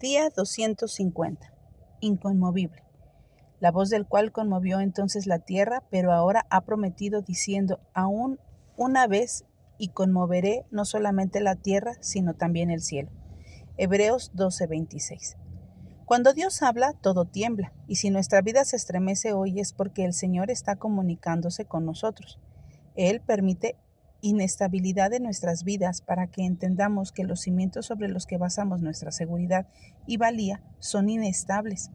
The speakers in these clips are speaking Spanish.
Día 250. Inconmovible. La voz del cual conmovió entonces la tierra, pero ahora ha prometido diciendo, aún una vez y conmoveré no solamente la tierra, sino también el cielo. Hebreos 12:26. Cuando Dios habla, todo tiembla, y si nuestra vida se estremece hoy es porque el Señor está comunicándose con nosotros. Él permite inestabilidad de nuestras vidas para que entendamos que los cimientos sobre los que basamos nuestra seguridad y valía son inestables.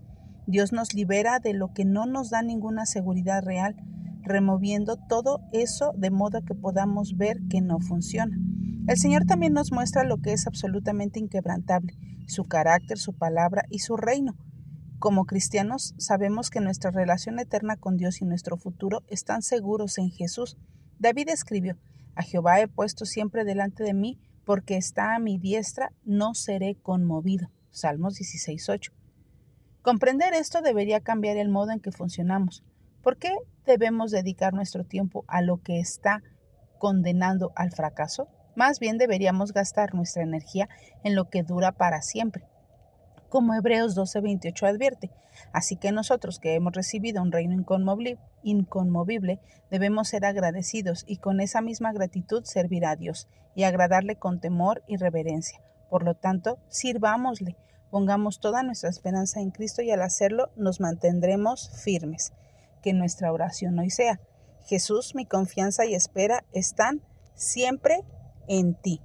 Dios nos libera de lo que no nos da ninguna seguridad real, removiendo todo eso de modo que podamos ver que no funciona. El Señor también nos muestra lo que es absolutamente inquebrantable, su carácter, su palabra y su reino. Como cristianos sabemos que nuestra relación eterna con Dios y nuestro futuro están seguros en Jesús. David escribió, a Jehová he puesto siempre delante de mí, porque está a mi diestra, no seré conmovido. Salmos 16.8. Comprender esto debería cambiar el modo en que funcionamos. ¿Por qué debemos dedicar nuestro tiempo a lo que está condenando al fracaso? Más bien deberíamos gastar nuestra energía en lo que dura para siempre como Hebreos 12:28 advierte. Así que nosotros que hemos recibido un reino inconmovible, debemos ser agradecidos y con esa misma gratitud servir a Dios y agradarle con temor y reverencia. Por lo tanto, sirvámosle, pongamos toda nuestra esperanza en Cristo y al hacerlo nos mantendremos firmes. Que nuestra oración hoy sea, Jesús, mi confianza y espera están siempre en ti.